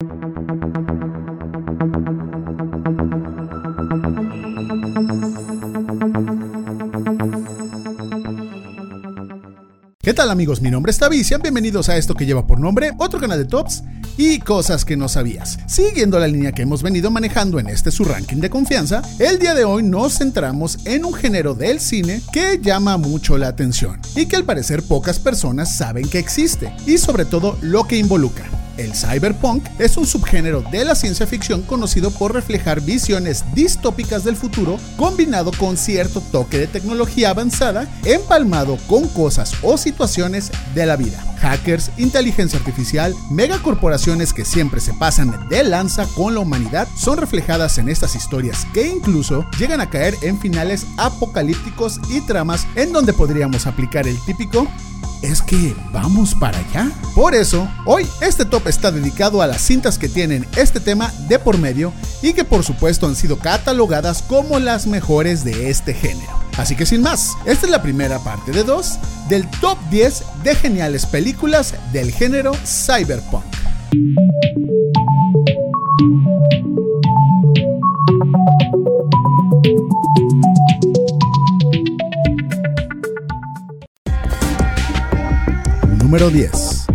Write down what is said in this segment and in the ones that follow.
¿Qué tal amigos? Mi nombre es Tavi sean bienvenidos a esto que lleva por nombre otro canal de tops y cosas que no sabías. Siguiendo la línea que hemos venido manejando en este su ranking de confianza, el día de hoy nos centramos en un género del cine que llama mucho la atención y que al parecer pocas personas saben que existe y sobre todo lo que involucra. El cyberpunk es un subgénero de la ciencia ficción conocido por reflejar visiones distópicas del futuro combinado con cierto toque de tecnología avanzada empalmado con cosas o situaciones de la vida. Hackers, inteligencia artificial, megacorporaciones que siempre se pasan de lanza con la humanidad son reflejadas en estas historias que incluso llegan a caer en finales apocalípticos y tramas en donde podríamos aplicar el típico es que vamos para allá. Por eso, hoy este top está dedicado a las cintas que tienen este tema de por medio y que por supuesto han sido catalogadas como las mejores de este género. Así que sin más, esta es la primera parte de dos del top 10 de geniales películas del género cyberpunk. Número 10.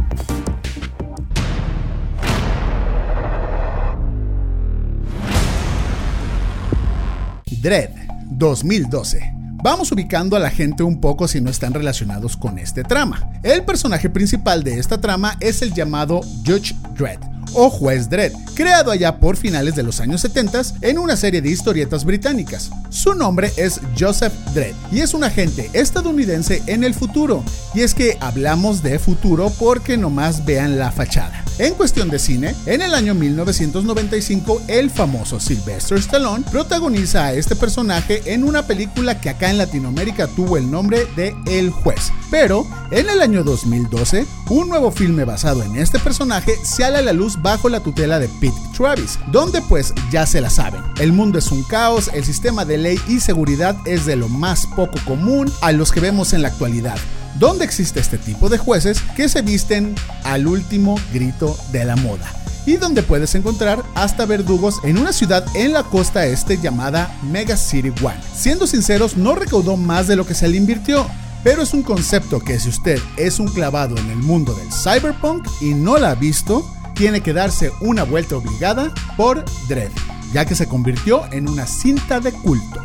Dread 2012. Vamos ubicando a la gente un poco si no están relacionados con este trama. El personaje principal de esta trama es el llamado Judge Dredd, o Juez Dredd, creado allá por finales de los años 70 en una serie de historietas británicas. Su nombre es Joseph Dredd y es un agente estadounidense en el futuro. Y es que hablamos de futuro porque nomás vean la fachada. En cuestión de cine, en el año 1995 el famoso Sylvester Stallone protagoniza a este personaje en una película que acá en Latinoamérica tuvo el nombre de El Juez. Pero en el año 2012, un nuevo filme basado en este personaje a la luz bajo la tutela de Pete Travis, donde pues ya se la saben. El mundo es un caos, el sistema de ley y seguridad es de lo más poco común a los que vemos en la actualidad donde existe este tipo de jueces que se visten al último grito de la moda y donde puedes encontrar hasta verdugos en una ciudad en la costa este llamada Mega City One. Siendo sinceros, no recaudó más de lo que se le invirtió, pero es un concepto que si usted es un clavado en el mundo del cyberpunk y no la ha visto, tiene que darse una vuelta obligada por Dread, ya que se convirtió en una cinta de culto.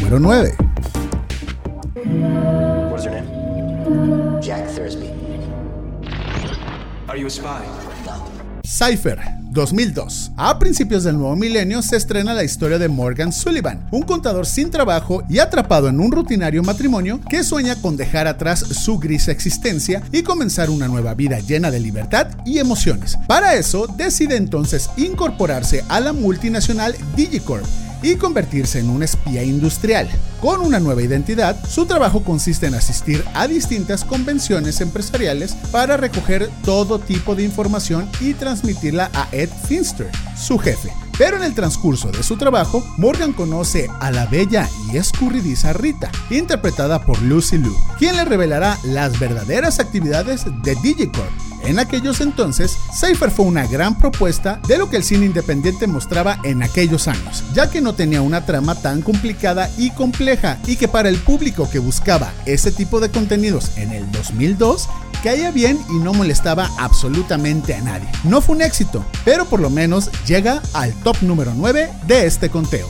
Número 9. What's her name? Jack Thursby. Are you a spy? Cypher 2002. A principios del nuevo milenio se estrena la historia de Morgan Sullivan, un contador sin trabajo y atrapado en un rutinario matrimonio que sueña con dejar atrás su gris existencia y comenzar una nueva vida llena de libertad y emociones. Para eso decide entonces incorporarse a la multinacional Digicorp y convertirse en un espía industrial. Con una nueva identidad, su trabajo consiste en asistir a distintas convenciones empresariales para recoger todo tipo de información y transmitirla a Ed Finster, su jefe. Pero en el transcurso de su trabajo, Morgan conoce a la bella y escurridiza Rita, interpretada por Lucy Liu, quien le revelará las verdaderas actividades de Digicorp en aquellos entonces, Cypher fue una gran propuesta de lo que el cine independiente mostraba en aquellos años, ya que no tenía una trama tan complicada y compleja y que para el público que buscaba ese tipo de contenidos en el 2002 caía bien y no molestaba absolutamente a nadie. No fue un éxito, pero por lo menos llega al top número 9 de este conteo.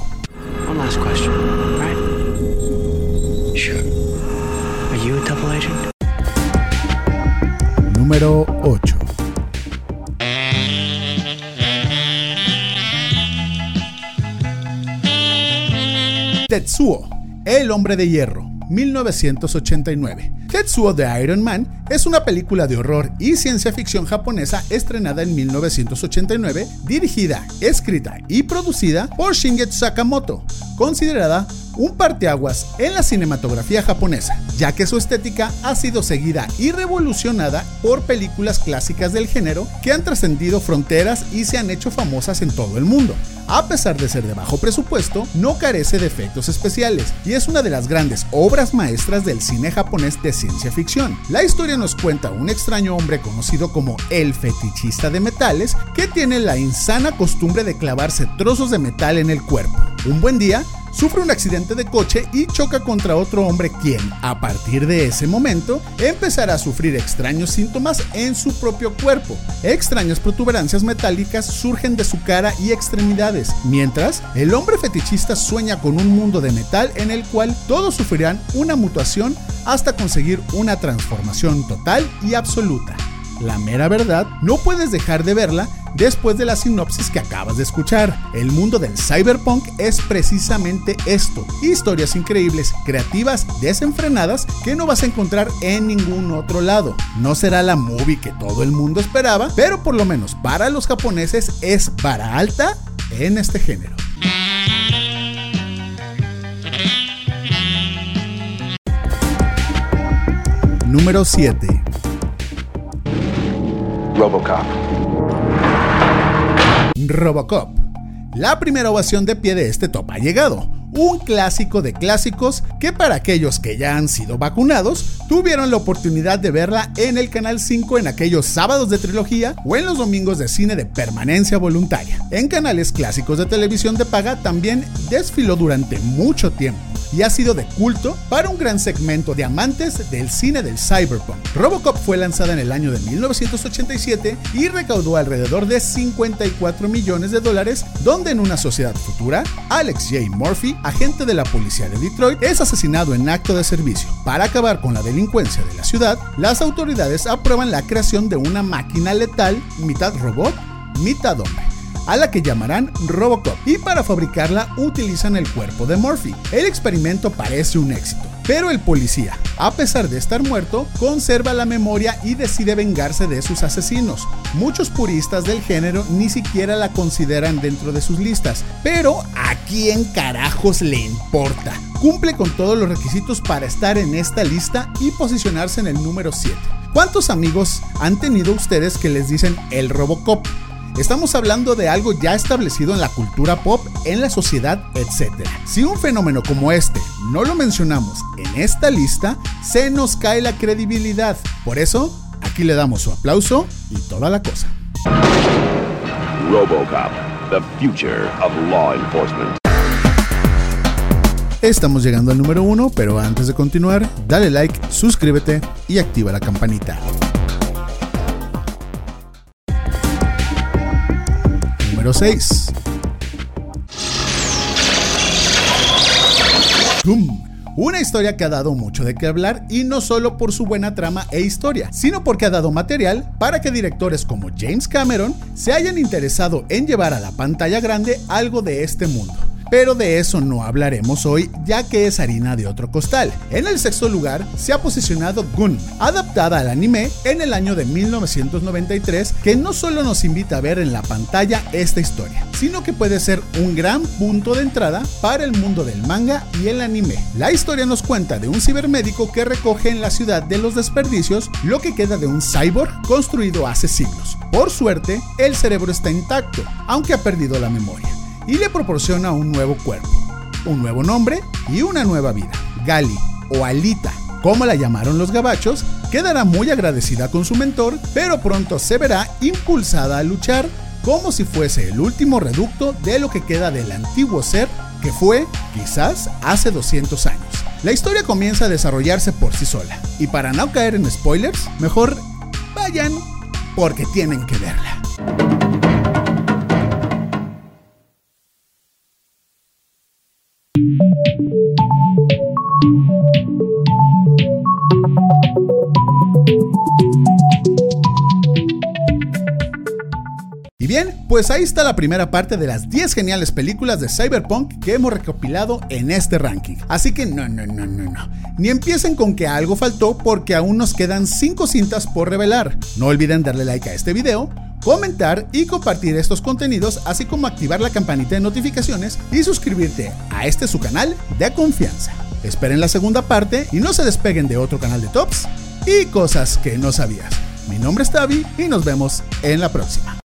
Número 8. Tetsuo, el hombre de hierro, 1989. Tetsuo de Iron Man es una película de horror y ciencia ficción japonesa estrenada en 1989, dirigida, escrita y producida por Shingetsu Sakamoto, considerada un parteaguas en la cinematografía japonesa, ya que su estética ha sido seguida y revolucionada por películas clásicas del género que han trascendido fronteras y se han hecho famosas en todo el mundo. a pesar de ser de bajo presupuesto, no carece de efectos especiales y es una de las grandes obras maestras del cine japonés de ciencia ficción. La historia nos cuenta un extraño hombre conocido como el fetichista de metales que tiene la insana costumbre de clavarse trozos de metal en el cuerpo. Un buen día, sufre un accidente de coche y choca contra otro hombre quien, a partir de ese momento, empezará a sufrir extraños síntomas en su propio cuerpo. Extrañas protuberancias metálicas surgen de su cara y extremidades, mientras el hombre fetichista sueña con un mundo de metal en el cual todos sufrirán una mutación hasta conseguir una transformación total y absoluta. La mera verdad, no puedes dejar de verla después de la sinopsis que acabas de escuchar. El mundo del cyberpunk es precisamente esto. Historias increíbles, creativas, desenfrenadas que no vas a encontrar en ningún otro lado. No será la movie que todo el mundo esperaba, pero por lo menos para los japoneses es para alta en este género. Número 7. Robocop. Robocop. La primera ovación de pie de este top ha llegado. Un clásico de clásicos que para aquellos que ya han sido vacunados tuvieron la oportunidad de verla en el Canal 5 en aquellos sábados de trilogía o en los domingos de cine de permanencia voluntaria. En canales clásicos de televisión de paga también desfiló durante mucho tiempo y ha sido de culto para un gran segmento de amantes del cine del cyberpunk. Robocop fue lanzada en el año de 1987 y recaudó alrededor de 54 millones de dólares, donde en una sociedad futura, Alex J. Murphy, agente de la policía de Detroit, es asesinado en acto de servicio. Para acabar con la delincuencia de la ciudad, las autoridades aprueban la creación de una máquina letal, mitad robot, mitad hombre a la que llamarán Robocop, y para fabricarla utilizan el cuerpo de Murphy. El experimento parece un éxito, pero el policía, a pesar de estar muerto, conserva la memoria y decide vengarse de sus asesinos. Muchos puristas del género ni siquiera la consideran dentro de sus listas, pero ¿a quién carajos le importa? Cumple con todos los requisitos para estar en esta lista y posicionarse en el número 7. ¿Cuántos amigos han tenido ustedes que les dicen el Robocop? Estamos hablando de algo ya establecido en la cultura pop, en la sociedad, etc. Si un fenómeno como este no lo mencionamos en esta lista, se nos cae la credibilidad. Por eso, aquí le damos su aplauso y toda la cosa. RoboCop, the future of law enforcement. Estamos llegando al número uno, pero antes de continuar, dale like, suscríbete y activa la campanita. Número 6. Doom. Una historia que ha dado mucho de qué hablar y no solo por su buena trama e historia, sino porque ha dado material para que directores como James Cameron se hayan interesado en llevar a la pantalla grande algo de este mundo pero de eso no hablaremos hoy ya que es harina de otro costal. En el sexto lugar se ha posicionado Gun, adaptada al anime en el año de 1993, que no solo nos invita a ver en la pantalla esta historia, sino que puede ser un gran punto de entrada para el mundo del manga y el anime. La historia nos cuenta de un cibermédico que recoge en la ciudad de los desperdicios lo que queda de un cyborg construido hace siglos. Por suerte, el cerebro está intacto, aunque ha perdido la memoria y le proporciona un nuevo cuerpo, un nuevo nombre y una nueva vida. Gali o Alita, como la llamaron los gabachos, quedará muy agradecida con su mentor, pero pronto se verá impulsada a luchar como si fuese el último reducto de lo que queda del antiguo ser que fue, quizás, hace 200 años. La historia comienza a desarrollarse por sí sola, y para no caer en spoilers, mejor vayan porque tienen que verla. Pues ahí está la primera parte de las 10 geniales películas de Cyberpunk que hemos recopilado en este ranking. Así que no, no, no, no, no. Ni empiecen con que algo faltó porque aún nos quedan 5 cintas por revelar. No olviden darle like a este video, comentar y compartir estos contenidos, así como activar la campanita de notificaciones y suscribirte a este su canal de confianza. Esperen la segunda parte y no se despeguen de otro canal de tops y cosas que no sabías. Mi nombre es Tavi y nos vemos en la próxima.